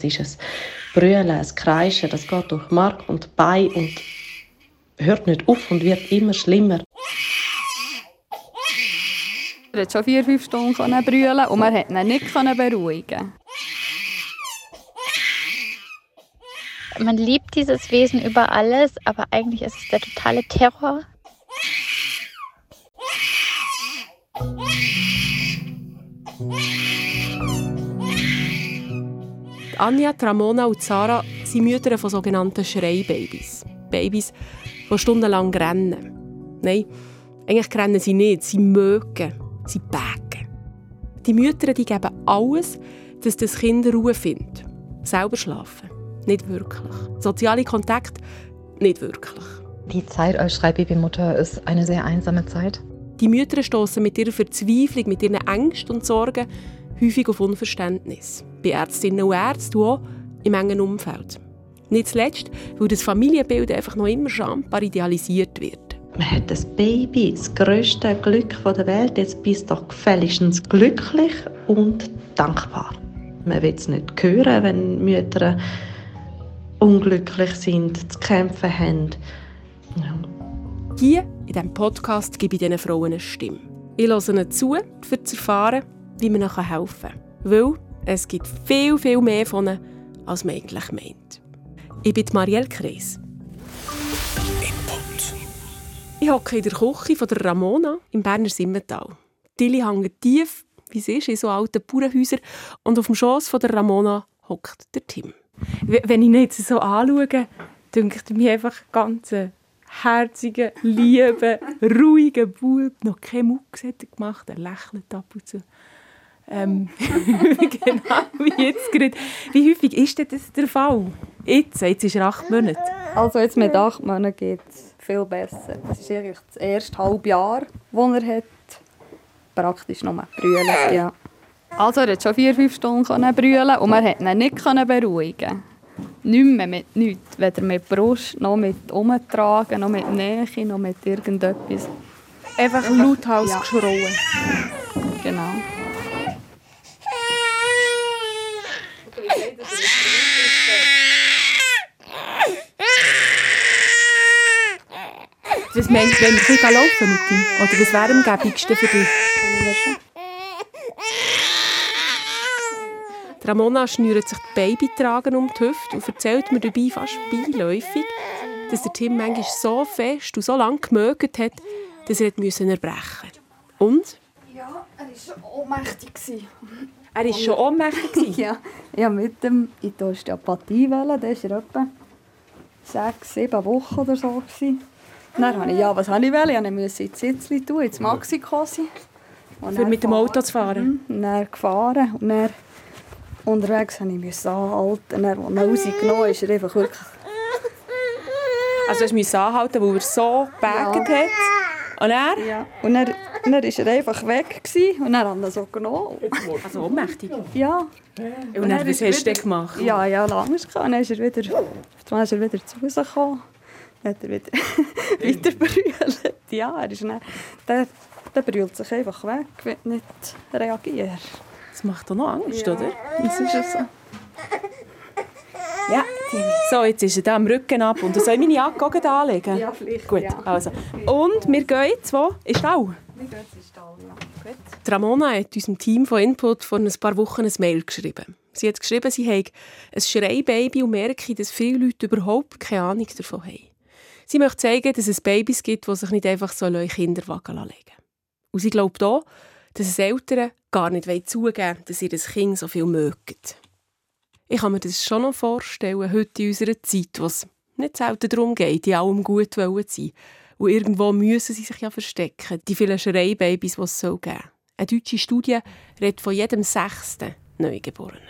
Es ist ein Brüllen, ein Kreischen, das geht durch Mark und Bein und hört nicht auf und wird immer schlimmer. Er konnte schon vier, fünf Stunden brüllen und man konnte ihn nicht beruhigen. Man liebt dieses Wesen über alles, aber eigentlich ist es der totale Terror. Anja, Ramona und Sarah sind Mütter von sogenannten Schreibabys. Babys, die stundenlang rennen. Nein, eigentlich rennen sie nicht, sie mögen, sie bägen. Die Mütter die geben alles, dass das Kind Ruhe findet. Selber schlafen, nicht wirklich. Soziale Kontakt, nicht wirklich. Die Zeit als Schreibbabymutter ist eine sehr einsame Zeit. Die Mütter stoßen mit ihrer Verzweiflung, mit ihren Ängsten und Sorgen häufig auf Unverständnis. Bei Ärztinnen und Ärzten auch im engen Umfeld. Nicht zuletzt, weil das Familienbild einfach noch immer schambar idealisiert wird. Man hat das Baby, das grösste Glück der Welt. Jetzt bist du doch gefälligstens glücklich und dankbar. Man will es nicht hören, wenn Mütter unglücklich sind, zu kämpfen haben. Ja. Hier in diesem Podcast gebe ich diesen Frauen eine Stimme. Ich höre ihnen zu, um zu erfahren, wie man ihnen helfen kann. Weil es gibt viel, viel mehr von ihnen, als man eigentlich meint. Ich bin Marielle Kreis. Ich hocke in der Küche von der Ramona im Berner Simmental. Tilly hängt tief, wie sie ist, in so alten Bauernhäusern. Und auf dem Schoss von der Ramona hockt der Tim. Wenn ich ihn jetzt so anschaue, denke ich mir einfach ganz herzigen, lieben, ruhigen Bub. Noch keine Mucks hat er gemacht, er lächelt ab und zu. Ähm, genau wie jetzt gerade. Wie häufig ist das der Fall? Jetzt, jetzt ist er acht Monate. Also jetzt mit acht Monaten geht es viel besser. Das ist eigentlich das erste halbe Jahr, das er hat. Praktisch nur brüllen, ja. Also er konnte schon vier, fünf Stunden brüllen und man konnte ihn nicht beruhigen. Nicht mehr mit nichts. Weder mit Brust, noch mit Umtragen, noch mit Nähe, noch mit irgendetwas. Einfach lauthals ja. geschrauen. Genau. Was meinst du, wenn wir laufen mit ihm? Oder was wäre am gäbigsten für dich? Ramona schnürt sich die Babytragen um die Hüfte und erzählt mir dabei fast beiläufig, dass der Tim manchmal so fest und so lange gemögt hat, dass er erbrechen musste. Und? Ja, er war schon ohnmächtig. Er war schon ohnmächtig? ja, ja, mit dem in die Osteopathie der war etwa sechs, sieben Wochen oder so. Gewesen. Dann habe ich, ja, was habe ich wollen? Ich musste ins Sitzli tun, ins Maxiko sein. Für mit dem Auto zu fahren? Mhm, dann gefahren und dann unterwegs musste ich anhalten. Dann, als er rausgenommen ist, er einfach wirklich... Also du musst anhalten, weil er so gebägt ja. hat? Und er? Ja. Und dann, dann war er einfach weg gewesen, und dann haben wir so genommen. Also ohnmächtig? Ja. Und, und dann, was hast du gemacht? Ja, ja, lange ist Dann ist er wieder, dann ist er wieder zu Hause gekommen hat er wieder weiter brüllt. Ja, er ist nicht, der, der brüllt sich einfach weg, wird nicht reagieren. Das macht doch noch Angst, ja. oder? Das ist es so. Ja, so, jetzt ist er da am Rücken ab. Und soll ich meine Jacke anlegen? Ja, vielleicht. Gut, ja. also. Und wir gehen jetzt wo? In Stall? Wir gehen jetzt in Stall, ja. Gut. Ramona hat unserem Team von Input vor ein paar Wochen ein Mail geschrieben. Sie hat geschrieben, sie habe ein Schreibaby und merke, dass viele Leute überhaupt keine Ahnung davon haben. Sie möchte zeigen, dass es Babys gibt, die sich nicht einfach so in Kinderwagen legen Und sie glaubt auch, dass es Eltern gar nicht zugeben wollen, dass ihr das Kind so viel mögen. Ich kann mir das schon noch vorstellen, heute in unserer Zeit, wo es nicht selten darum geht, in allem gut zu sein. Und irgendwo müssen sie sich ja verstecken, die vielen Schreibabys, die es so geben Eine deutsche Studie redet von jedem sechsten Neugeborenen.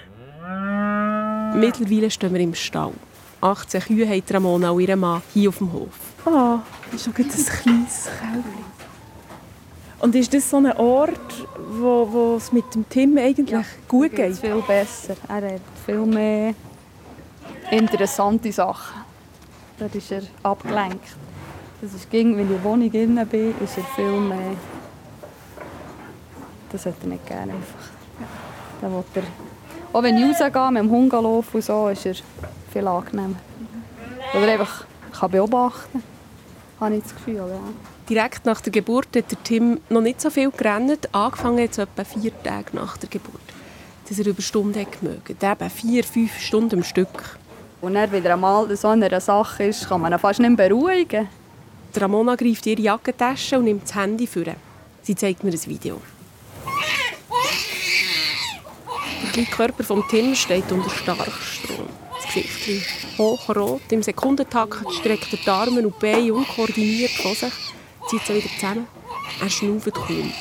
Mittlerweile stehen wir im Stall. 18 Kühe hat Ramona und ihr Mann hier auf dem Hof. Ah, oh, das ist schon ein kleines Kälbchen. Und ist das so ein Ort, wo, wo es mit dem Tim eigentlich ja, gut geht? viel besser. Er hat viel mehr interessante Sachen. Da ist er abgelenkt. Das ist gegen, wenn ich in der Wohnung innen bin, ist er viel mehr... Das hat er nicht gerne einfach. Da will er Auch wenn ich rausgehe mit dem Hund laufen und so, ist er viel angenehmer. Oder einfach kann beobachten habe ich das Gefühl. Ja. Direkt nach der Geburt hat der Tim noch nicht so viel gerannt, angefangen jetzt etwa vier Tage nach der Geburt. Dass er über Stunden gemögt. Eben vier, fünf Stunden am Stück. Und er wieder einmal so eine Sache ist, kann man ihn fast nicht mehr beruhigen. Ramona greift ihre Jackentasche und nimmt das Handy vor. Sie zeigt mir ein Video. Der kleine Körper von Tim steht unter Starkstrom. Gesicht hochrot. Im Sekundentakt streckt er die Arme und die Beine unkoordiniert von sich, zieht sie wieder zusammen. Er schnauft kaum.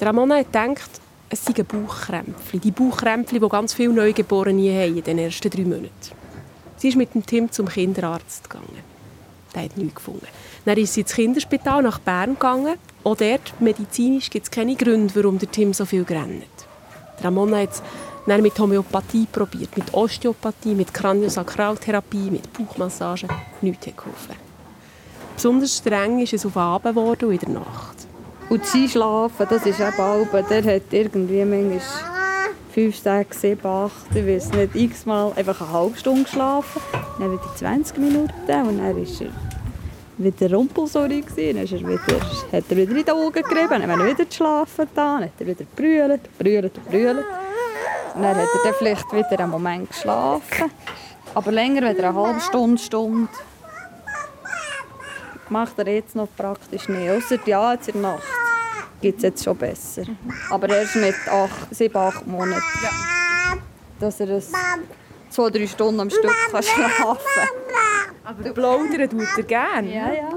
Ramona hat gedacht, es seien Bauchkrämpfe. Die Bauchkrämpfe, die ganz viele Neugeborene haben in den ersten drei Monaten. Sie ist mit dem Tim zum Kinderarzt gegangen. Der hat nichts gefunden. Dann ist sie ins Kinderspital nach Bern gegangen. Auch dort, medizinisch, gibt es keine Gründe, warum der Tim so viel rennt. Ramona hat dann mit Homöopathie probiert, mit Osteopathie, mit Kraniosakraltherapie, mit Bauchmassage. Nichts hat geholfen. Besonders streng ist es auf Abend geworden in der Nacht. Und sie schlafen, das ist eben Alben, der hat irgendwie manchmal fünf, sechs, sieben, acht, ich weiß nicht, x-mal einfach eine halbe Stunde geschlafen, dann wieder 20 Minuten und dann war er wieder Rumpelsori gewesen, dann ist er wieder, hat er wieder in die Augen gerieben, dann hat er wieder geschlafen, dann hat er wieder brüllt, brüllt, brüllt. Dann hat er dann vielleicht wieder einen Moment geschlafen, aber länger wieder eine halbe Stunde, Stunde macht er jetzt noch praktisch nicht, außer ja, jetzt in der Nacht geht es jetzt schon besser. Aber erst mit acht, sieben, acht Monaten. Dass er das zwei, drei Stunden am Stück kann schlafen kann. Aber plaudern tut er gerne. Ja, ja.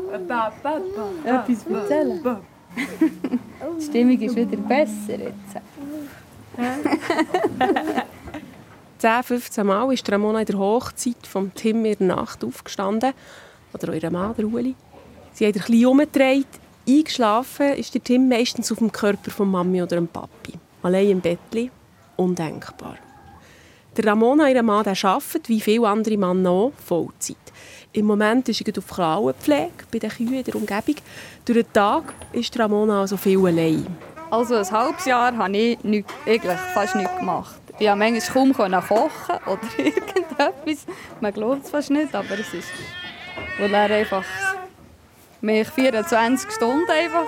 Etwas erzählen. Die Stimmung ist wieder besser jetzt. 10, 15 Mal ist Ramona in der Hochzeit vom Tim in der Nacht aufgestanden. Oder ihre Mann, der Ueli. Sie hat ein bisschen umgedreht, Eingeschlafen ist der Tim meistens auf dem Körper von Mami oder dem Papi. Allein im Bettli. Undenkbar. Der Ramona, ihr Mann, der arbeitet, wie viele andere Männer auch, Vollzeit. Im Moment ist er auf Klauenpflege bei den Kühen in der Umgebung. Durch den Tag ist Ramona also viel allein. Also ein halbes Jahr habe ich nicht, eigentlich fast nichts gemacht. Ich konnte manchmal kaum kochen oder irgendetwas. Man glaubt es fast nicht, aber es ist... Weil er einfach mich 24 Stunden einfach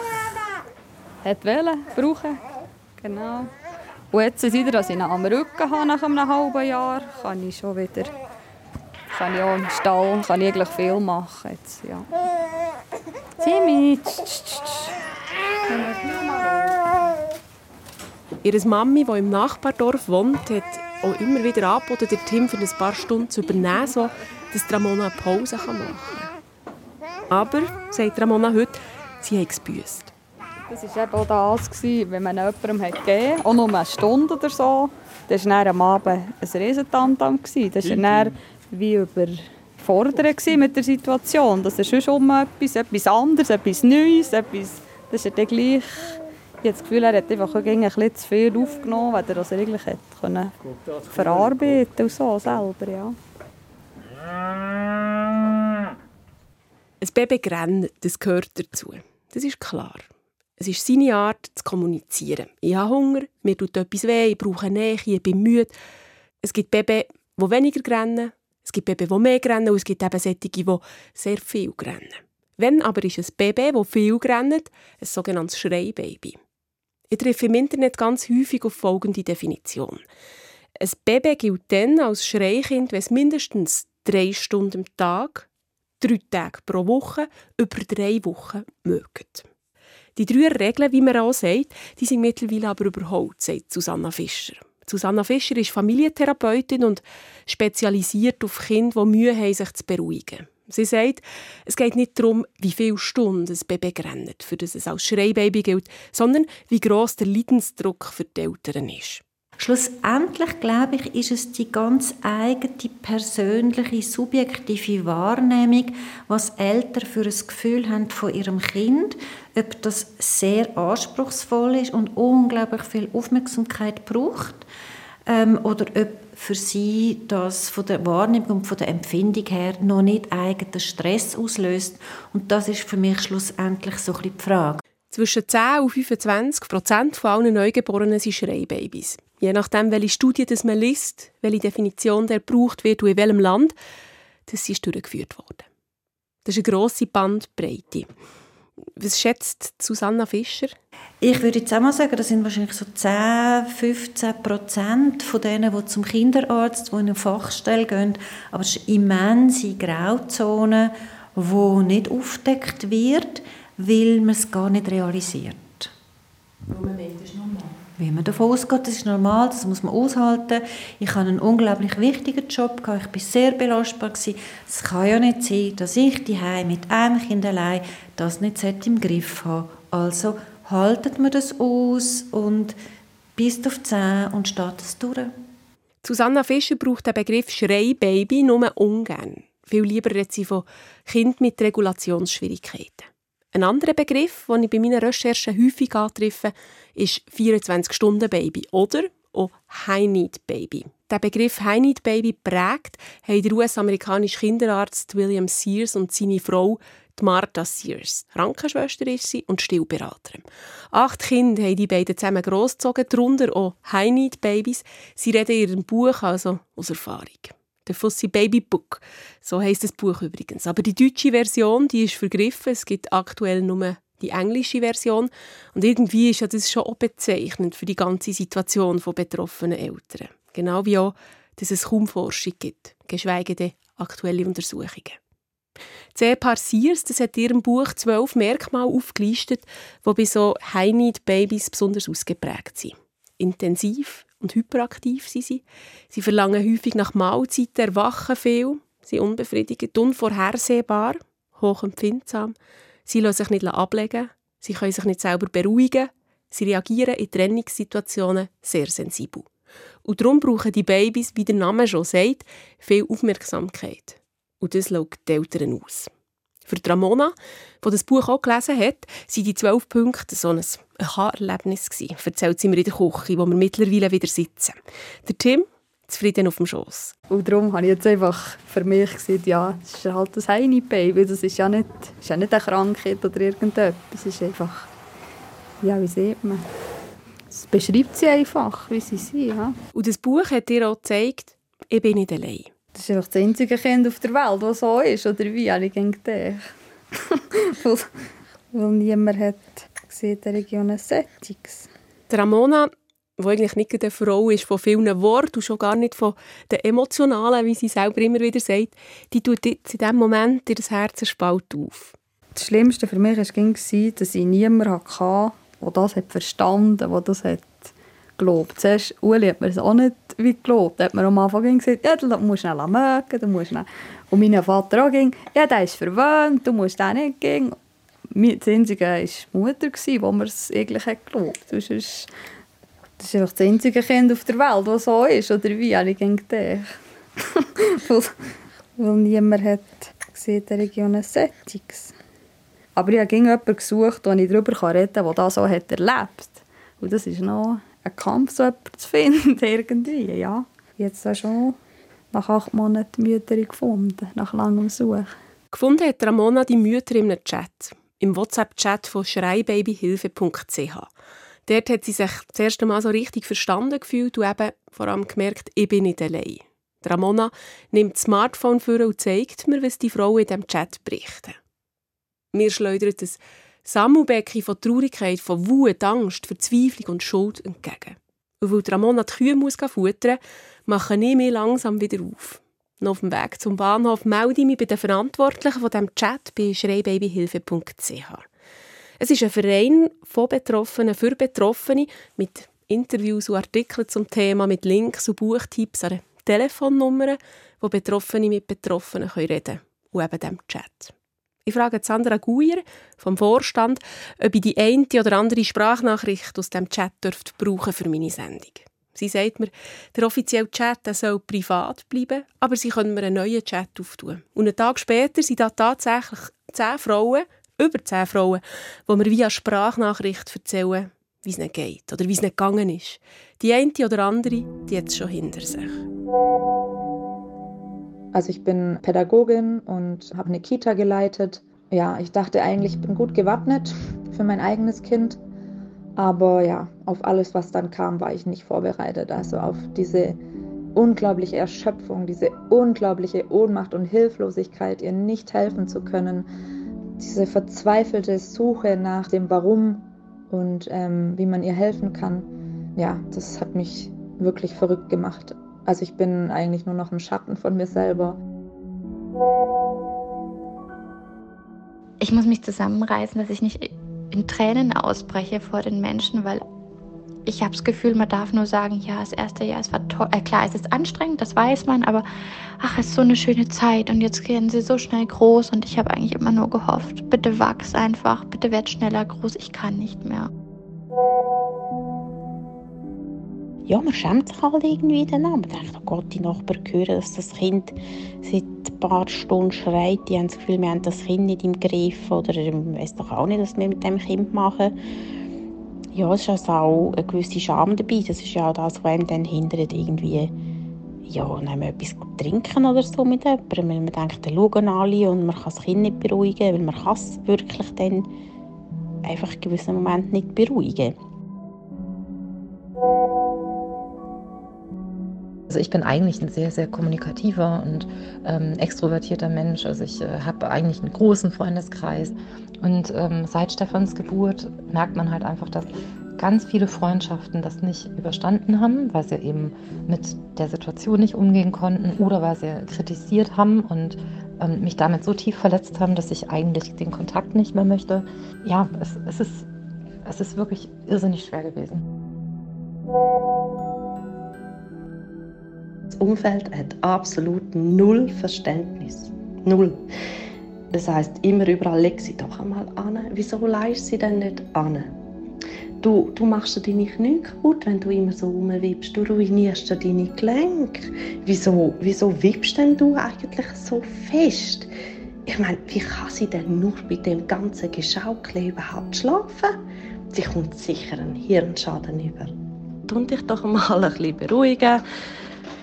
hat wollen, brauchen. Genau. Und jetzt, seit ich ihn am Rücken habe, nach einem halben Jahr, kann ich schon wieder kann ich auch im Stall kann ich eigentlich viel machen. Jetzt, ja. Timmy! Ihre Mami, die im Nachbardorf wohnt, hat auch immer wieder angeboten, den Tim für ein paar Stunden zu übernehmen, so dass Ramona eine Pause machen kann. Aber, sagt Ramona heute, sie hat gebüßt. Das war eben auch das, wenn man jemandem gegeben hat, auch nur eine Stunde oder so, das war am Abend ein Riesentantam. Das war dann wie überfordert mit der Situation. Das ist schon um etwas, etwas anderes, etwas Neues, etwas, das ist dann gleich... Ich habe das Gefühl, er hat einfach ein bisschen zu viel aufgenommen, weil er das eigentlich hätte können verarbeiten und so selber, ja. Ein Baby rennt, das gehört dazu. Das ist klar. Es ist seine Art zu kommunizieren. Ich habe Hunger, mir tut etwas weh, ich brauche Nähe, ich bin müde. Es gibt Babys, die weniger rennen, es gibt Babys, die mehr rennen und es gibt eben solche, die sehr viel rennen. Wenn aber ist ein Baby, das viel rennt, ein sogenanntes Schreibaby. Ich treffe im Internet ganz häufig auf folgende Definition. Ein Baby gilt dann als Schreikind, wenn es mindestens drei Stunden am Tag drei Tage pro Woche über drei Wochen mögen. Die drei Regeln, wie man auch sagt, die sind mittlerweile aber überholt, sagt Susanna Fischer. Susanna Fischer ist Familientherapeutin und spezialisiert auf Kinder, die Mühe haben, sich zu beruhigen. Sie sagt, es geht nicht darum, wie viele Stunden ein Baby rennt, für das es als Schreibaby gilt, sondern wie gross der Leidensdruck für die Eltern ist. Schlussendlich, glaube ich, ist es die ganz eigene, persönliche, subjektive Wahrnehmung, was Eltern für ein Gefühl haben von ihrem Kind, ob das sehr anspruchsvoll ist und unglaublich viel Aufmerksamkeit braucht, ähm, oder ob für sie das von der Wahrnehmung und von der Empfindung her noch nicht eigenen Stress auslöst. Und das ist für mich schlussendlich so ein bisschen die Frage. Zwischen 10 und 25 Prozent von allen Neugeborenen sind Schreibabys. Je nachdem, welche Studie das man liest, welche Definition der gebraucht wird und in welchem Land, das ist durchgeführt worden. Das ist eine grosse Bandbreite. Was schätzt Susanna Fischer? Ich würde jetzt auch mal sagen, das sind wahrscheinlich so 10, 15 Prozent von denen, die zum Kinderarzt, die in eine Fachstelle gehen. Aber es ist eine immense Grauzone, die nicht aufdeckt wird weil man es gar nicht realisiert. Weil man Weil man davon ausgeht, das ist normal, das muss man aushalten. Ich hatte einen unglaublich wichtigen Job, ich war sehr belastbar. Es kann ja nicht sein, dass ich die mit einem Kind allein das nicht im Griff habe. Also haltet man das aus und bis auf die Zähne und steht es durch. Susanna Fischer braucht den Begriff Schreibaby nur ungern. Viel lieber redet sie von Kind mit Regulationsschwierigkeiten. Ein anderer Begriff, den ich bei meinen Recherchen häufig antreffe, ist 24-Stunden-Baby oder auch High-Need-Baby. Der Begriff High-Need-Baby prägt haben der US-amerikanische Kinderarzt William Sears und seine Frau Martha Sears. Krankenschwester ist sie und Stillberaterin. Acht Kinder haben die beiden zusammen großgezogen, darunter auch High-Need-Babys. Sie reden in ihrem Buch also aus Erfahrung. Der Fussi Baby Book. So heißt das Buch übrigens. Aber die deutsche Version, die ist vergriffen. Es gibt aktuell nur die englische Version. Und irgendwie ist ja das schon auch bezeichnend für die ganze Situation von betroffenen Eltern. Genau wie auch, dass es kaum Forschung gibt, geschweige denn aktuelle Untersuchungen. C. Parsiers das hat in ihrem Buch zwölf Merkmale aufgelistet, die bei so High-Need-Babys besonders ausgeprägt sind. Intensiv, und hyperaktiv sind sie. Sie verlangen häufig nach Mahlzeiten, erwachen viel, sind unbefriedigend, unvorhersehbar, hochempfindsam. Sie lassen sich nicht ablegen, sie können sich nicht selber beruhigen, sie reagieren in Trennungssituationen sehr sensibel. Und darum brauchen die Babys, wie der Name schon sagt, viel Aufmerksamkeit. Und das lockt die Eltern aus. Für die Ramona, die das Buch auch gelesen hat, waren die zwölf Punkte so ein Aha-Erlebnis. Erzählt sie mir in der Küche, wo wir mittlerweile wieder sitzen. Der Tim, zufrieden auf dem Schoss. Und darum habe ich jetzt einfach für mich gesagt, ja, es ist halt das Heini-Baby. Das ist ja, nicht, ist ja nicht eine Krankheit oder irgendetwas. Es ist einfach, ja, wie sieht man? Es beschreibt sie einfach, wie sie sind. Ja. Und das Buch hat dir auch gezeigt, ich bin nicht allein. Das ist einfach das einzige Kind auf der Welt, das so ist, oder wie? Habe ich gedacht. weil, weil niemand hat gesehen, der Region Settings. Ramona, die eigentlich nicht eine Frau ist von vielen Worten und schon gar nicht von den emotionalen, wie sie selber immer wieder sagt, die tut jetzt in diesem Moment ihr Herz Spalt auf. Das Schlimmste für mich war, dass ich niemanden hatte, der das verstanden hat, der das hat gelobt. Zuerst, Uli hat mir das auch nicht wie gelobt. Da hat mir am Anfang gesagt, ja, du musst schnell mögen, du musst schnell. Und mein Vater auch ging, ja, der ist verwöhnt, du musst den nicht gehen. Das Einzige war die Mutter, die mir es eigentlich hat gelobt das ist, das ist einfach das einzige Kind auf der Welt, das so ist, oder wie, habe ich gedacht. weil, weil niemand hat gesehen, der Region Settings. Aber ich habe jemanden gesucht, den ich darüber reden kann, der das so hat erlebt. Und das ist noch ein Kampf, so jemanden zu finden, irgendwie, ja. Jetzt habe schon nach acht Monaten die Mütter gefunden, nach langem Suchen. Gefunden hat Ramona die Mütter in einem Chat, im WhatsApp-Chat von schreibabyhilfe.ch. Dort hat sie sich das erste Mal so richtig verstanden gefühlt und eben vor allem gemerkt, ich bin nicht allein. Ramona nimmt das Smartphone vor und zeigt mir, was die Frauen in diesem Chat berichten. Mir schleudert ein Sammelbecken von Traurigkeit, von Wut, Angst, Verzweiflung und Schuld entgegen. Und weil Ramona die Kühe muss futtern mache ich mich langsam wieder auf. Und auf dem Weg zum Bahnhof melde ich mich bei den Verantwortlichen von diesem Chat bei schreibabyhilfe.ch. Es ist ein Verein von Betroffenen für Betroffene mit Interviews und Artikeln zum Thema, mit Links und Buchtipps an Telefonnummern, wo Betroffene mit Betroffenen reden können. Und eben diesem Chat. Ich frage Sandra Guier vom Vorstand, ob ich die eine oder andere Sprachnachricht aus dem Chat dürfte brauchen für meine Sendung. Sie sagt mir, der offizielle Chat soll privat bleiben, aber sie können mir einen neuen Chat auftun. Und einen Tag später sind da tatsächlich zehn Frauen, über zehn Frauen, die mir via Sprachnachricht erzählen, wie es nicht geht oder wie es nicht gegangen ist. Die eine oder andere, die es schon hinter sich. Also ich bin Pädagogin und habe eine Kita geleitet ja, ich dachte eigentlich, ich bin gut gewappnet für mein eigenes Kind. Aber ja, auf alles, was dann kam, war ich nicht vorbereitet. Also auf diese unglaubliche Erschöpfung, diese unglaubliche Ohnmacht und Hilflosigkeit, ihr nicht helfen zu können, diese verzweifelte Suche nach dem Warum und ähm, wie man ihr helfen kann, ja, das hat mich wirklich verrückt gemacht. Also ich bin eigentlich nur noch ein Schatten von mir selber. Ich muss mich zusammenreißen, dass ich nicht in Tränen ausbreche vor den Menschen, weil ich habe das Gefühl, man darf nur sagen, ja, das erste Jahr, es war toll. Äh, klar, es ist anstrengend, das weiß man, aber ach, es ist so eine schöne Zeit und jetzt gehen sie so schnell groß und ich habe eigentlich immer nur gehofft, bitte wachs einfach, bitte werd schneller groß, ich kann nicht mehr. Ja, man schämt sich halt irgendwie dann an. Man denkt, oh Gott, die Nachbarn hören, dass das Kind seit ein paar Stunden schreit. Die haben das Gefühl, wir haben das Kind nicht im Griff oder ich weiß doch auch nicht, was wir mit dem Kind machen ja, es ist also auch eine gewisse Scham dabei. Das ist ja auch das, was einem dann hindert, irgendwie ja, nehmen etwas zu trinken oder so mit jemandem. Weil man denkt, dann schauen alle und man kann das Kind nicht beruhigen, weil man kann es wirklich dann einfach in gewissen Momenten nicht beruhigen Also ich bin eigentlich ein sehr, sehr kommunikativer und ähm, extrovertierter Mensch. Also ich äh, habe eigentlich einen großen Freundeskreis. Und ähm, seit Stefans Geburt merkt man halt einfach, dass ganz viele Freundschaften das nicht überstanden haben, weil sie eben mit der Situation nicht umgehen konnten oder weil sie kritisiert haben und ähm, mich damit so tief verletzt haben, dass ich eigentlich den Kontakt nicht mehr möchte. Ja, es, es, ist, es ist wirklich irrsinnig schwer gewesen. Das Umfeld hat absolut null Verständnis. Null. Das heißt immer überall, leg sie doch einmal an. Wieso leist sie denn nicht an? Du, du machst dir deine Knie kaputt, wenn du immer so rumwippst. Du ruinierst dir deine Gelenke. Wieso, wieso wippst denn du eigentlich so fest? Ich meine, wie kann sie denn nur bei dem ganzen Geschaukel überhaupt schlafen? Sie kommt sicher einen Hirnschaden über. Tu dich doch mal ein bisschen beruhigen.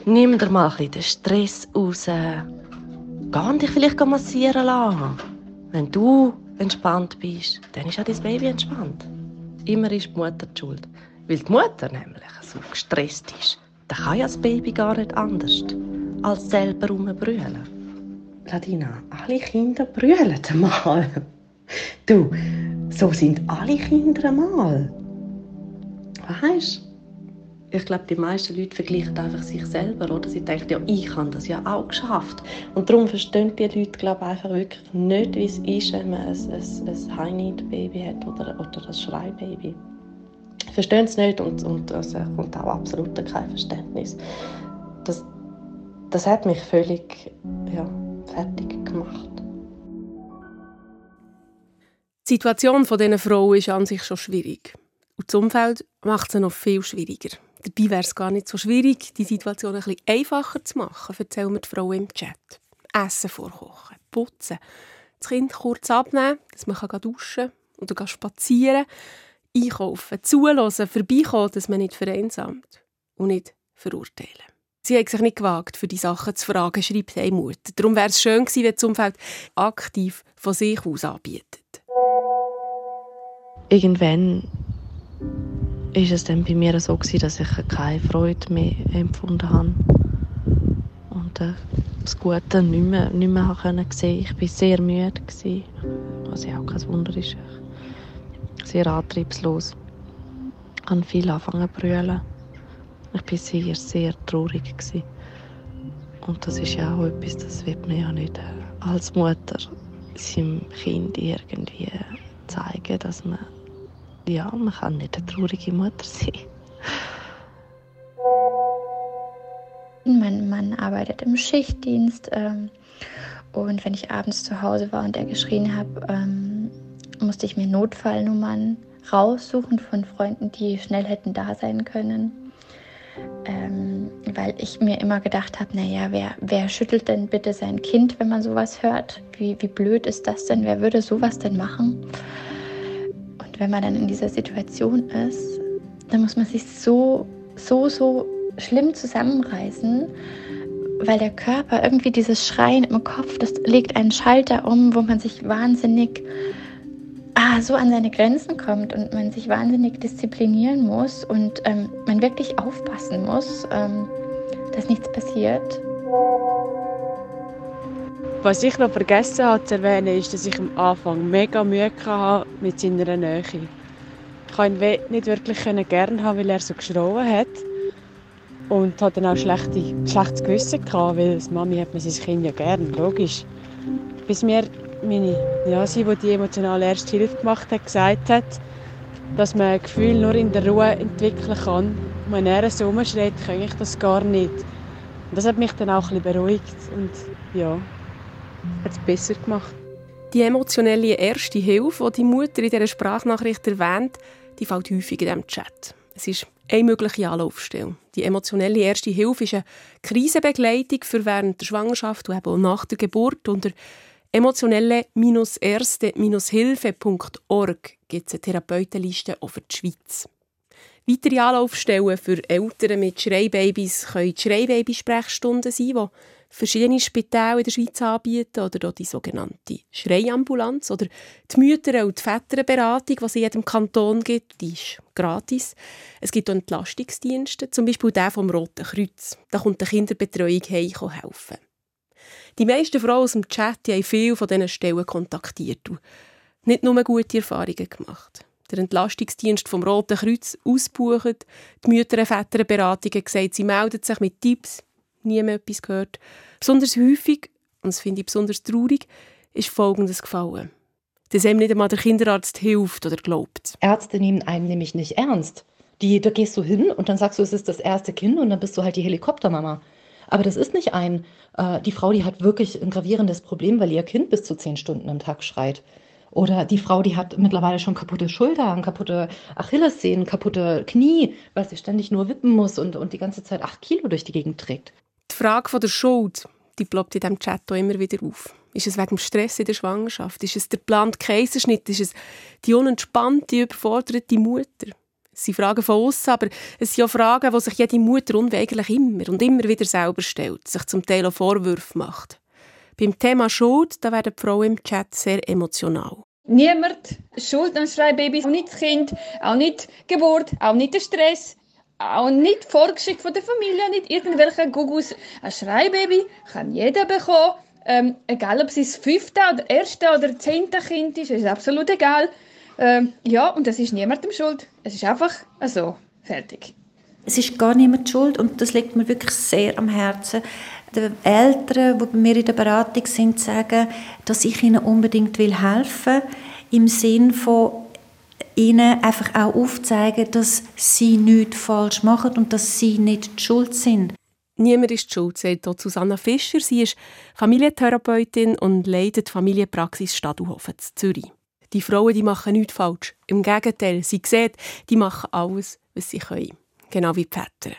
Nimm dir mal ein bisschen den Stress raus. Geh dich vielleicht massieren lassen. Wenn du entspannt bist, dann ist auch dein Baby entspannt. Immer ist die Mutter die schuld. Weil die Mutter nämlich so gestresst ist, dann kann ja das Baby gar nicht anders, als selber rumbrüllen. Ladina, alle Kinder brüllen mal. Du, so sind alle Kinder mal. Weißt du? Ich glaube, die meisten Leute vergleichen einfach sich selber, oder? Sie denken, ja, ich habe das ja auch geschafft. Und darum verstehen die Leute, glaube einfach wirklich nicht, wie es ist, wenn man ein, ein, ein High-Need-Baby hat oder, oder ein Schreibaby. Verstehen es nicht und, und also kommt auch absolut kein Verständnis. Das, das hat mich völlig ja, fertig gemacht. Die Situation dieser Frau ist an sich schon schwierig. Und das Umfeld macht sie noch viel schwieriger. Dabei wäre es gar nicht so schwierig, die Situation ein bisschen einfacher zu machen, erzählen mir die Frau im Chat. Essen vorkochen, putzen, das Kind kurz abnehmen, dass man duschen kann oder spazieren einkaufen, zulassen, vorbeikommen, dass man nicht vereinsamt und nicht verurteilen. Sie hat sich nicht gewagt, für die Sachen zu fragen, schreibt eine Mutter. Darum wäre es schön gewesen, wenn das Umfeld aktiv von sich aus anbietet. Irgendwann ist es dann bei mir so gewesen, dass ich keine Freude mehr empfunden habe und äh, das Gute nicht mehr, nicht mehr können sehen. Ich war sehr müde, gewesen, was ja auch kein Wunder ist. Sehr antriebslos. Ich habe viel angefangen zu brüllen. Ich war sehr, sehr traurig. Gewesen. Und das ist ja auch etwas, das wird man ja nicht äh, als Mutter seinem Kind irgendwie zeigen, dass man ja, man kann nicht eine traurige Mutter sein. Mein Mann arbeitet im Schichtdienst ähm, und wenn ich abends zu Hause war und er geschrien hat, ähm, musste ich mir Notfallnummern raussuchen von Freunden, die schnell hätten da sein können. Ähm, weil ich mir immer gedacht habe, naja, wer, wer schüttelt denn bitte sein Kind, wenn man sowas hört? Wie, wie blöd ist das denn? Wer würde sowas denn machen? Wenn man dann in dieser Situation ist, dann muss man sich so, so, so schlimm zusammenreißen, weil der Körper irgendwie dieses Schreien im Kopf, das legt einen Schalter um, wo man sich wahnsinnig ah, so an seine Grenzen kommt und man sich wahnsinnig disziplinieren muss und ähm, man wirklich aufpassen muss, ähm, dass nichts passiert. Was ich noch vergessen habe zu erwähnen, ist, dass ich am Anfang mega Mühe hatte mit seiner Nähe. Ich konnte ihn nicht wirklich gerne haben, weil er so geschrauen hat. Und hatte dann auch schlechte, schlechtes Gewissen gehabt, weil als Mami hat man sein Kind ja gern, logisch. Bis mir meine, ja, sie, die die emotionale Erste Hilfe gemacht hat, gesagt hat, dass man ein Gefühl nur in der Ruhe entwickeln kann. Und wenn er so rumschreit, kann ich das gar nicht. Und das hat mich dann auch ein bisschen beruhigt und ja, hat es besser gemacht. Die emotionelle erste Hilfe, die die Mutter in dieser Sprachnachricht erwähnt, die fällt häufig in diesem Chat. Es ist eine mögliche Anlaufstelle. Die emotionelle erste Hilfe ist eine Krisenbegleitung für während der Schwangerschaft und eben auch nach der Geburt. Unter emotionelle-erste-hilfe.org gibt es eine Therapeutenliste auch für die Schweiz. Weitere Anlaufstellen für Eltern mit Schreibabys können die Schreibaby-Sprechstunden sein, die verschiedene Spitäle in der Schweiz anbieten oder die sogenannte Schreiambulanz oder die Mütter- und die Väterberatung, es in jedem Kanton gibt, die ist gratis. Es gibt auch Entlastungsdienste, zum Beispiel der vom Roten Kreuz. Da kommt die Kinderbetreuung helfen. Die meisten Frauen aus dem Chat haben viele von diesen Stellen kontaktiert und nicht nur gute Erfahrungen gemacht. Der Entlastungsdienst vom Roten Kreuz ausbucht, die Mütter- und Väterberatung gesagt, sie melden sich mit Tipps, nie mehr etwas gehört. Besonders häufig, und das finde ich besonders traurig, ist Folgendes gefallen. Dass einem nicht einmal der Kinderarzt hilft oder glaubt. Ärzte nehmen einen nämlich nicht ernst. Die, da gehst du hin und dann sagst du, es ist das erste Kind und dann bist du halt die Helikoptermama. Aber das ist nicht ein, äh, die Frau, die hat wirklich ein gravierendes Problem, weil ihr Kind bis zu zehn Stunden am Tag schreit. Oder die Frau, die hat mittlerweile schon kaputte Schultern, kaputte Achillessehnen, kaputte Knie, weil sie ständig nur wippen muss und, und die ganze Zeit acht Kilo durch die Gegend trägt. Die Frage der Schuld, die ploppt in diesem Chat auch immer wieder auf. Ist es wegen dem Stress in der Schwangerschaft? Ist es der geplante Kaiserschnitt? Ist es die unentspannte, überforderte Mutter? Es sind Fragen von uns, aber es sind auch Fragen, die sich jede Mutter unweigerlich immer und immer wieder selber stellt, sich zum Teil auch Vorwürfe macht. Beim Thema Schuld da werden die Frauen im Chat sehr emotional. Niemand schuld an Schreibabys, auch nicht das Kind, auch nicht die Geburt, auch nicht der Stress, auch nicht vorgeschickt von der Familie, nicht irgendwelche Gugus. Ein Schreibaby kann jeder bekommen, ähm, egal ob es das fünfte oder erste oder zehnte Kind ist, ist absolut egal. Ähm, ja, und das ist niemandem schuld. Es ist einfach so, fertig. Es ist gar niemand schuld und das liegt mir wirklich sehr am Herzen. Die Eltern, die bei mir in der Beratung sind, sagen, dass ich ihnen unbedingt helfen will, im Sinn von ihnen einfach auch aufzeigen, dass sie nichts falsch machen und dass sie nicht die schuld sind. Niemand ist die schuld, sagt auch Susanna Fischer. Sie ist Familientherapeutin und leitet die Familienpraxis Stadthofen in Zürich. Die Frauen die machen nichts falsch. Im Gegenteil, sie sehen, die machen alles, was sie können. Genau wie die Väter.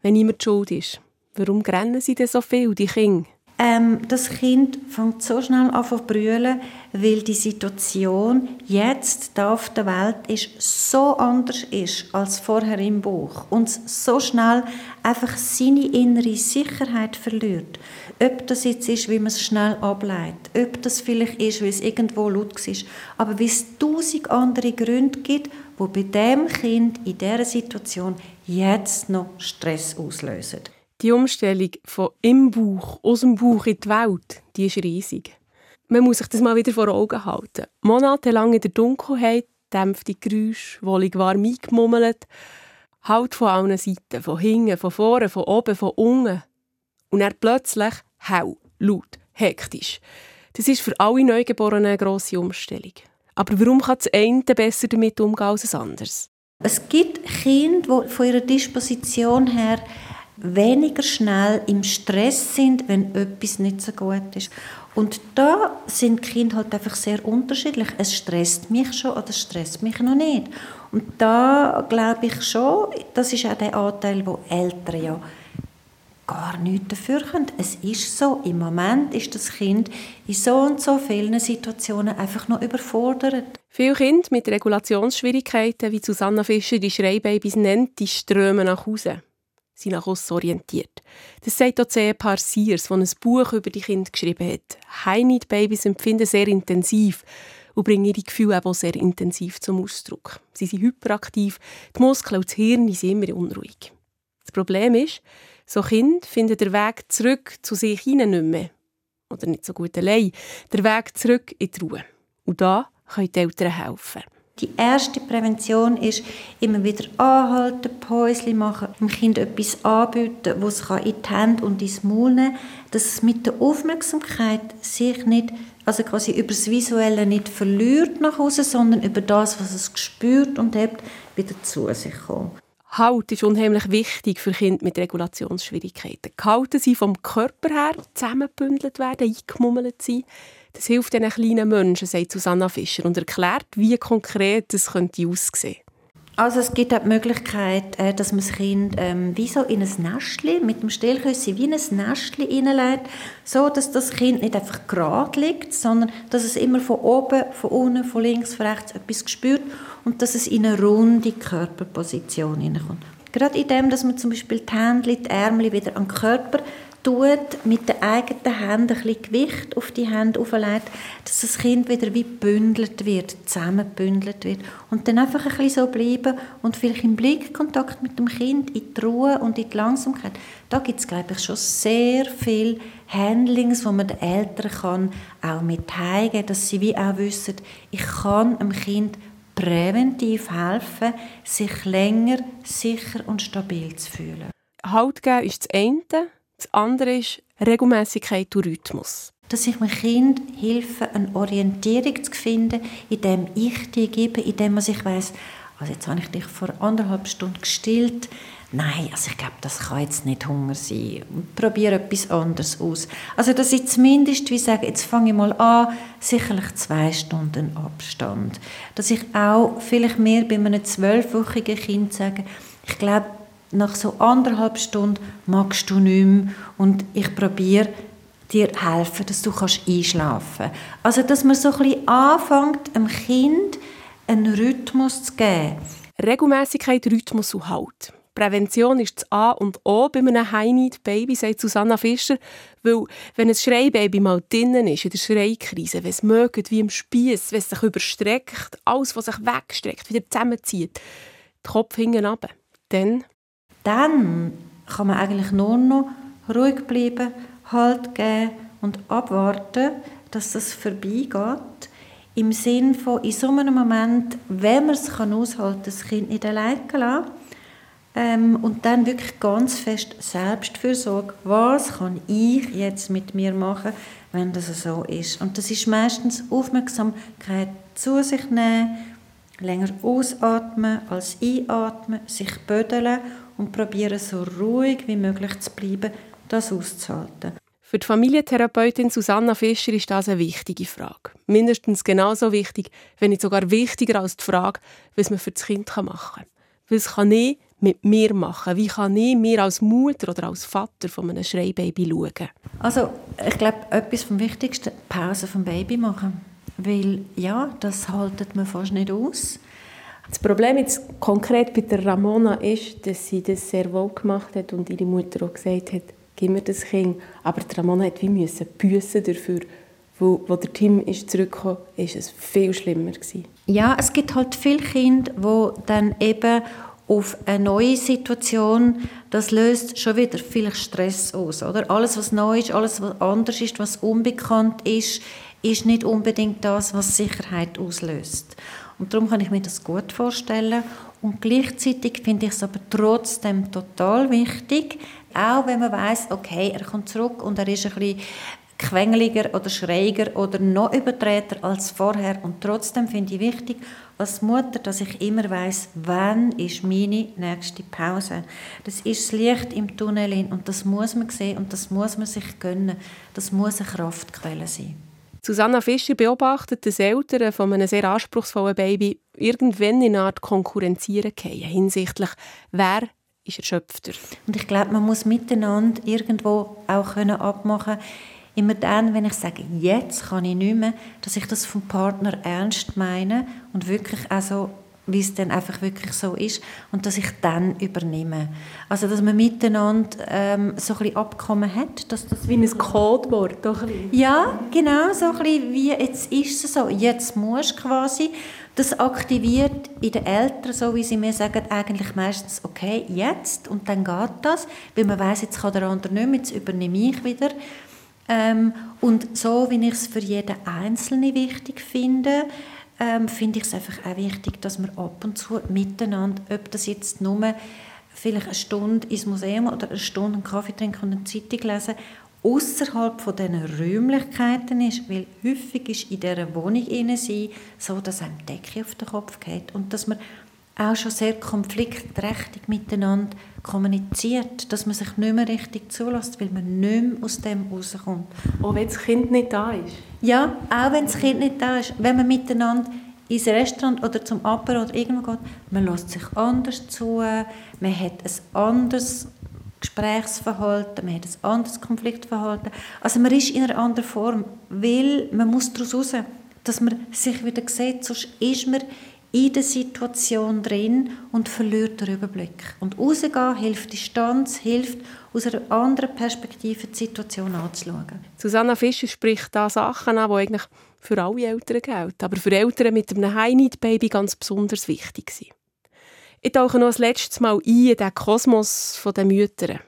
Wenn niemand schuld ist, warum rennen sie denn so viel, die Kinder? Ähm, das Kind fängt so schnell an zu brüllen, weil die Situation jetzt da auf der Welt ist, so anders ist als vorher im Buch und so schnell einfach seine innere Sicherheit verliert. Ob das jetzt ist, wie man es schnell ableitet, ob das vielleicht ist, weil es irgendwo laut ist, aber wie es tausend andere Gründe gibt, wo bei dem Kind in dieser Situation jetzt noch Stress auslösen. Die Umstellung von im Bauch, aus dem Bauch in die Welt, die ist riesig. Man muss sich das mal wieder vor Augen halten. Monatelang in der Dunkelheit, dämpfte Geräusche, wohlig warm eingemummelt, halt von allen Seiten, von hinten, von vorne, von oben, von unten. Und dann plötzlich hell, laut, hektisch. Das ist für alle Neugeborenen eine grosse Umstellung. Aber warum kann das eine besser damit umgehen als das andere? Es gibt Kinder, die von ihrer Disposition her weniger schnell im Stress sind, wenn etwas nicht so gut ist. Und da sind Kinder halt einfach sehr unterschiedlich. Es stresst mich schon oder es stresst mich noch nicht. Und da glaube ich schon, das ist auch der Anteil, wo Eltern ja gar nichts dafür können. Es ist so, im Moment ist das Kind in so und so vielen Situationen einfach nur überfordert. Viele Kinder mit Regulationsschwierigkeiten, wie Susanna Fischer die Schreibabys nennt, die strömen nach Hause. Sind nach aussen orientiert. Das sagt auch das Ehepaar Sears, das ein Buch über die Kinder geschrieben hat. High-Need-Babys empfinden sehr intensiv und bringen ihre Gefühle auch sehr intensiv zum Ausdruck. Sie sind hyperaktiv, die Muskeln und das Hirn sind immer unruhig. Das Problem ist, so Kinder finden den Weg zurück zu sich hinein nicht mehr. Oder nicht so gut allein. Der Weg zurück in die Ruhe. Und da können die Eltern helfen. Die erste Prävention ist immer wieder anhalten, Päuschen machen, dem Kind etwas anbieten, was es in die Hände und ins Maul nehmen kann, dass es mit der Aufmerksamkeit sich nicht, also quasi über das Visuelle nicht verliert nach Hause, sondern über das, was es gespürt und hat, wieder zu sich kommt. Halt ist unheimlich wichtig für Kinder mit Regulationsschwierigkeiten. Gehalten sie vom Körper her, zusammengebündelt werden, eingemummelt sein. Das hilft diesen kleinen Menschen, sagt Susanna Fischer und erklärt, wie konkret das könnte aussehen also es gibt auch die Möglichkeit, äh, dass man das Kind ähm, wie so in ein Nestchen, mit dem Stillküsschen wie in ein Nestchen hineinlegt, so dass das Kind nicht einfach gerade liegt, sondern dass es immer von oben, von unten, von links, von rechts etwas spürt und dass es in eine runde Körperposition hineinkommt. Gerade in dem, dass man zum Beispiel die Hände, die Ärmel wieder an den Körper tut, mit den eigenen Händen ein bisschen Gewicht auf die Hände auflegt, dass das Kind wieder wie bündelt wird, zusammenbündelt wird und dann einfach ein bisschen so bleiben und vielleicht im Blickkontakt mit dem Kind in die Ruhe und in die Langsamkeit. Da gibt es, glaube ich, schon sehr viele Handlings, wo man den Eltern kann auch mit heimgeben, dass sie wie auch wissen, ich kann dem Kind präventiv helfen, sich länger sicher und stabil zu fühlen. Halt geben ist das eine, das andere ist Regelmäßigkeit und Rhythmus. Dass ich meinem Kind helfe, eine Orientierung zu finden, indem ich die gebe, indem man sich weiß, also jetzt habe ich dich vor anderthalb Stunden gestillt. Nein, also ich glaube, das kann jetzt nicht Hunger sein. Probiere etwas anderes aus. Also dass ich zumindest wie sage, jetzt fange ich mal an, sicherlich zwei Stunden Abstand. Dass ich auch vielleicht mehr bei einem zwölfwöchigen Kind sage, ich glaube, nach so anderthalb Stunden magst du nicht mehr und ich probiere dir helfen, dass du kannst einschlafen kannst. Also, dass man so ein bisschen anfängt, einem Kind einen Rhythmus zu geben. Regelmäßigkeit, Rhythmus und Halt. Prävention ist das A und O bei einem High-Need-Baby, sagt Susanna Fischer, weil wenn ein Schreibaby mal drinnen ist, in der Schreikrise, wenn es mögt wie im Spieß, wenn es sich überstreckt, alles, was sich wegstreckt, wieder zusammenzieht, den Kopf hinten runter, dann dann kann man eigentlich nur noch ruhig bleiben, Halt geben und abwarten, dass das vorbeigeht. Im Sinn von, in so einem Moment, wenn man es aushalten kann, das Kind nicht allein lassen. Ähm, und dann wirklich ganz fest Selbstfürsorge. Was kann ich jetzt mit mir machen, wenn das so ist? Und das ist meistens Aufmerksamkeit zu sich nehmen, länger ausatmen als einatmen, sich bödeln und probieren so ruhig wie möglich zu bleiben, das auszuhalten. Für die Familientherapeutin Susanna Fischer ist das eine wichtige Frage. Mindestens genauso wichtig, wenn nicht sogar wichtiger als die Frage, was man für das Kind machen kann. Was kann ich mit mir machen? Wie kann ich mir als Mutter oder als Vater von einem Schreibaby schauen? Also, ich glaube, etwas vom Wichtigsten, Pause vom Baby machen. Weil, ja, das haltet man fast nicht aus. Das Problem jetzt konkret bei der Ramona ist, dass sie das sehr wohl gemacht hat und ihre Mutter auch gesagt hat, gib mir das Kind. Aber die Ramona hat wie müssen büssen dafür, wo, wo der Tim ist zurückkam, ist es viel schlimmer gewesen. Ja, es gibt halt viele Kinder, wo dann eben auf eine neue Situation, das löst schon wieder viel Stress aus, oder? Alles, was neu ist, alles, was anders ist, was unbekannt ist, ist nicht unbedingt das, was Sicherheit auslöst. Und darum kann ich mir das gut vorstellen. Und gleichzeitig finde ich es aber trotzdem total wichtig, auch wenn man weiß, okay, er kommt zurück und er ist ein bisschen quengeliger oder schräger oder noch übertreter als vorher. Und trotzdem finde ich wichtig, als Mutter, dass ich immer weiß, wann ist meine nächste Pause. Das ist das Licht im Tunnel und das muss man sehen und das muss man sich gönnen. Das muss eine Kraftquelle sein. Susanna Fischer beobachtet, dass Eltern von einem sehr anspruchsvollen Baby irgendwann in eine Art konkurrenzieren gehen, hinsichtlich wer ist erschöpfter. Und ich glaube, man muss miteinander irgendwo auch können abmachen immer dann, wenn ich sage, jetzt kann ich nicht mehr, dass ich das vom Partner ernst meine und wirklich also wie es dann einfach wirklich so ist und dass ich dann übernehme. Also dass man miteinander ähm, so ein bisschen Abkommen hat. Dass das wie ein Codewort, ein Ja, genau, so ein bisschen wie jetzt ist es so, jetzt musst du quasi. Das aktiviert in den Eltern, so wie sie mir sagen, eigentlich meistens, okay, jetzt und dann geht das, weil man weiß jetzt kann der andere nicht mehr, jetzt übernehme ich wieder. Ähm, und so, wie ich es für jeden Einzelnen wichtig finde, ähm, finde ich es einfach auch wichtig, dass wir ab und zu miteinander, ob das jetzt nur vielleicht eine Stunde ins Museum oder eine Stunde einen Kaffee trinken und eine Zeitung lesen, außerhalb von diesen Räumlichkeiten ist, weil häufig ist in dieser Wohnung sein, so, dass einem Decke auf den Kopf geht und dass man auch schon sehr konfliktträchtig miteinander kommuniziert, dass man sich nicht mehr richtig zulässt, weil man nicht mehr aus dem rauskommt. Auch wenn das Kind nicht da ist? Ja, auch wenn das Kind nicht da ist. Wenn man miteinander ins Restaurant oder zum Apero oder irgendwo geht, man lässt sich anders zu, man hat ein anderes Gesprächsverhalten, man hat ein anderes Konfliktverhalten. Also man ist in einer anderen Form, weil man muss daraus raus, dass man sich wieder sieht, sonst ist man in der Situation drin und verliert den Überblick. Und rausgehen hilft Distanz, hilft aus einer anderen Perspektive die Situation anzuschauen. Susanna Fischer spricht da Sachen an, die eigentlich für alle Eltern gelten, aber für Eltern mit einem High-Need-Baby ganz besonders wichtig sind. Ich tauche noch das letzte Mal ein in den Kosmos der Mütter.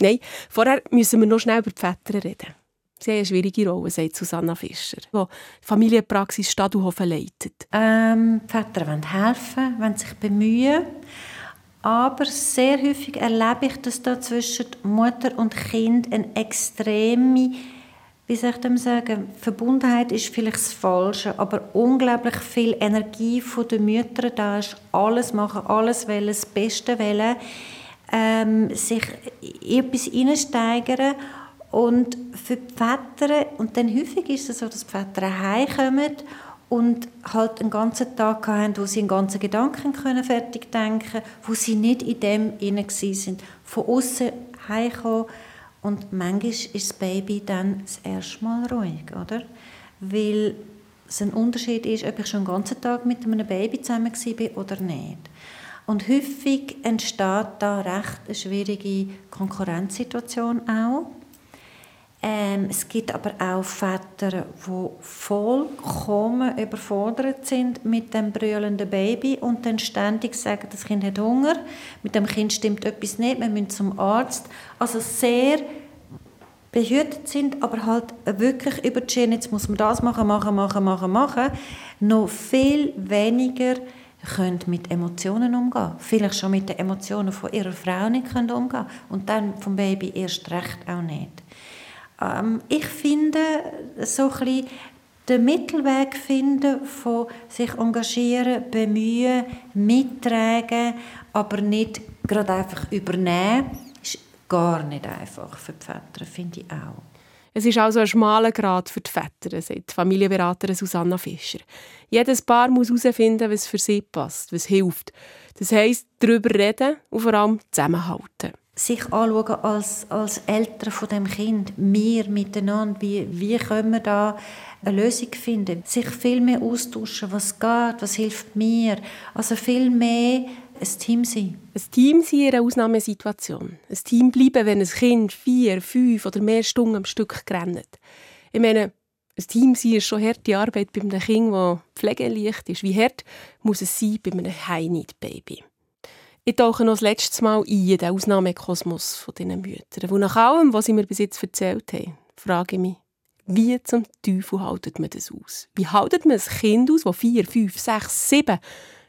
Nein, vorher müssen wir noch schnell über die Väter reden. Sie haben eine schwierige Rolle, sagt Susanna Fischer, die Familienpraxis Stadelhofen leitet. Ähm, Väter wollen helfen, wollen sich bemühen. Aber sehr häufig erlebe ich, dass da zwischen Mutter und Kind eine extreme, wie soll ich dem sagen, Verbundenheit ist vielleicht das Falsche, aber unglaublich viel Energie von den Müttern da ist. Alles machen, alles wollen, das Beste wollen, ähm, sich in etwas hineinsteigern und für die Väter, und dann häufig ist es so, dass die Väter heimkommen und halt einen ganzen Tag haben, wo sie einen ganzen Gedanken können fertig denken wo sie nicht in dem inne sind. Von außen heimkommen und manchmal ist das Baby dann das erste Mal ruhig, oder? Weil es ein Unterschied ist, ob ich schon den ganzen Tag mit einem Baby zusammen war oder nicht. Und häufig entsteht da recht eine schwierige Konkurrenzsituation auch ähm, es gibt aber auch Väter, die vollkommen überfordert sind mit dem brüllenden Baby und dann ständig sagen, das Kind hat Hunger, mit dem Kind stimmt etwas nicht, wir müssen zum Arzt. Also sehr behütet sind, aber halt wirklich über die Schiene, jetzt muss man das machen, machen, machen, machen, machen, noch viel weniger können mit Emotionen umgehen. Vielleicht schon mit den Emotionen von ihrer Frau nicht können umgehen und dann vom Baby erst recht auch nicht. Ähm, ich finde, so ein den Mittelweg finden von sich engagieren, bemühen, mittragen, aber nicht gerade einfach übernehmen, ist gar nicht einfach für die Väter, finde ich auch. Es ist also ein schmaler Grad für die Väter, sagt die Familienberaterin Susanna Fischer. Jedes Paar muss herausfinden, was für sie passt, was hilft. Das heisst, darüber reden und vor allem zusammenhalten sich anschauen als, als Eltern von dem Kind, wir miteinander, wie, wie können wir da eine Lösung finden, sich viel mehr austauschen, was geht, was hilft mir, also viel mehr ein Team sein. Ein Team sein in einer Ausnahmesituation. Ein Team bleiben, wenn ein Kind vier, fünf oder mehr Stunden am Stück rennt. Ich meine, ein Team sein ist schon harte Arbeit bei einem Kind, das pflegeleicht ist. Wie hart muss es sein bei einem High-Need-Baby? Ich tauche noch das letzte Mal ein in den Ausnahmekosmos von diesen Müttern. Und nach allem, was sie mir bis jetzt erzählt haben, frage ich mich, wie zum Teufel haltet man das aus? Wie haltet man ein Kind aus, das vier, fünf, sechs, sieben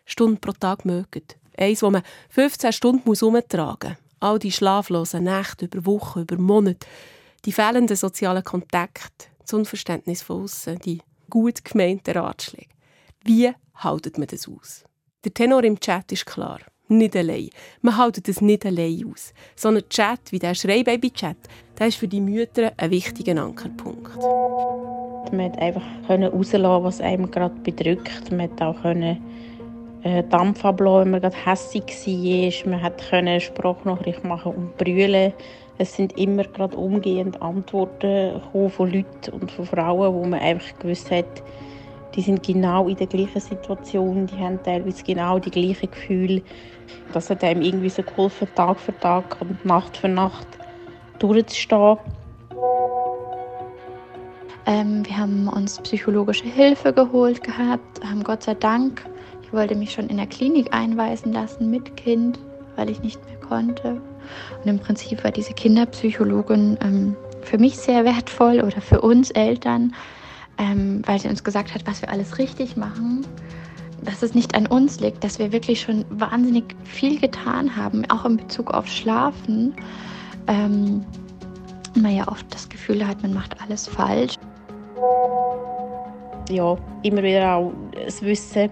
Stunden pro Tag mögt? Eins, das man 15 Stunden herumtragen muss. All die schlaflosen Nächte über Wochen, über Monate. Die fehlenden sozialen Kontakte, das Unverständnis von außen, die gut gemeinten Ratschläge. Wie haltet man das aus? Der Tenor im Chat ist klar nicht allein. Man hält das nicht allein aus. Sondern Chat, wie der Schreibaby-Chat, der ist für die Mütter ein wichtiger Ankerpunkt. Man konnte einfach rauslassen, was einem gerade bedrückt. Man konnte auch äh, Dampf ablassen, wenn man gerade hässlich war. Man konnte Sprachnachricht machen und brüllen. Es sind immer gerade umgehend Antworten von Leuten und von Frauen, wo man einfach gewusst hat, die sind genau in der gleichen Situation, die haben teilweise genau die gleichen Gefühle. Das hat einem irgendwie so geholfen, Tag für Tag und Nacht für Nacht durchzustehen. Ähm, wir haben uns psychologische Hilfe geholt gehabt, haben Gott sei Dank. Ich wollte mich schon in der Klinik einweisen lassen mit Kind, weil ich nicht mehr konnte. Und im Prinzip war diese Kinderpsychologin ähm, für mich sehr wertvoll oder für uns Eltern, ähm, weil sie uns gesagt hat, was wir alles richtig machen, dass es nicht an uns liegt, dass wir wirklich schon wahnsinnig viel getan haben, auch in Bezug auf Schlafen. Ähm, man ja oft das Gefühl hat, man macht alles falsch. Ja, immer wieder auch das Wissen,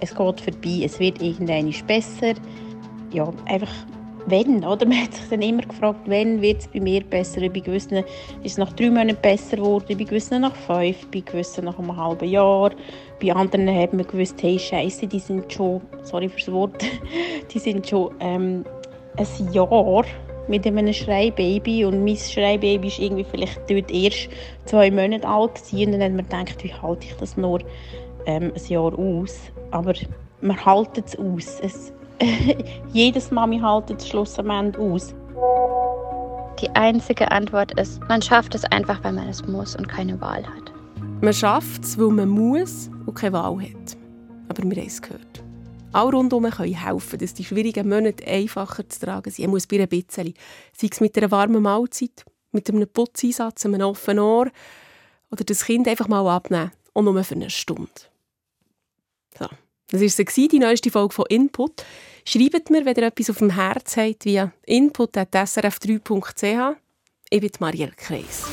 es geht vorbei, es wird irgendwann besser. Ja, einfach wenn, oder? Man hat sich dann immer gefragt, wenn wird es bei mir besser. Bei gewissen ist es nach drei Monaten besser geworden, bei gewissen nach fünf, bei gewissen nach einem halben Jahr. Bei anderen hat man gewusst, hey, Scheiße, die sind schon, sorry fürs Wort, die sind schon ähm, ein Jahr mit einem Schreibaby und mein Schreibaby ist irgendwie vielleicht dort erst zwei Monate alt gewesen. und dann hat man gedacht, wie halte ich das nur ähm, ein Jahr aus? Aber man hält es aus. jedes Mami haltet es schlussendlich aus. Die einzige Antwort ist, man schafft es einfach, weil man es muss und keine Wahl hat. Man schafft es, weil man muss und keine Wahl hat. Aber wir haben es gehört. Alle rundherum können helfen, dass die schwierigen Monate einfacher zu tragen sind. muss bei ein bisschen. Sei es mit einer warmen Mahlzeit, mit einem Putzeinsatz, einem offenen Ohr oder das Kind einfach mal abnehmen und nur für eine Stunde. So. Das war die neueste Folge von Input. Schreibt mir, wenn ihr etwas auf dem Herz habt, via input.srf3.ch. Ich bin Marielle Kreis.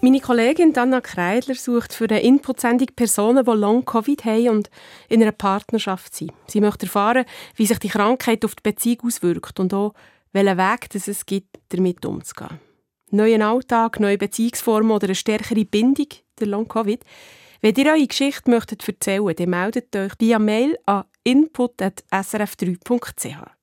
Meine Kollegin Anna Kreidler sucht für eine Input-Sendung Personen, die Long-Covid haben und in einer Partnerschaft sind. Sie möchte erfahren, wie sich die Krankheit auf die Beziehung auswirkt und auch, welchen Weg es gibt, damit umzugehen. Neuen Alltag, neue Beziehungsformen oder eine stärkere Bindung der Long-Covid – wenn ihr eure Geschichte möchtet erzählen möchtet, dann meldet euch via Mail an input.srf3.ch.